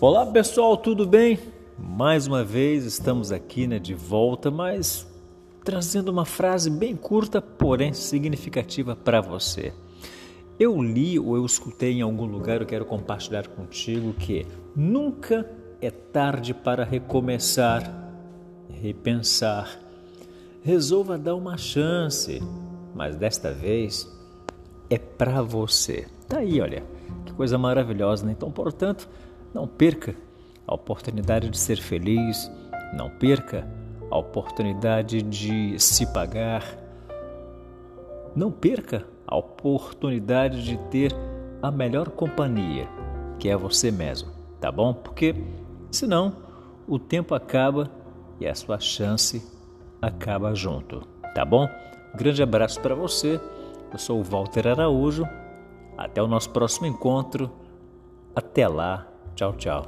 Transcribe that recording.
Olá pessoal, tudo bem? Mais uma vez estamos aqui né, de volta, mas trazendo uma frase bem curta, porém significativa para você. Eu li ou eu escutei em algum lugar, eu quero compartilhar contigo que nunca é tarde para recomeçar, repensar. Resolva dar uma chance, mas desta vez é para você. Tá aí, olha, que coisa maravilhosa, né? Então, portanto, não perca a oportunidade de ser feliz, não perca a oportunidade de se pagar, não perca a oportunidade de ter a melhor companhia, que é você mesmo, tá bom? Porque senão o tempo acaba e a sua chance acaba junto, tá bom? Grande abraço para você. Eu sou o Walter Araújo. Até o nosso próximo encontro. Até lá. Tchau, tchau.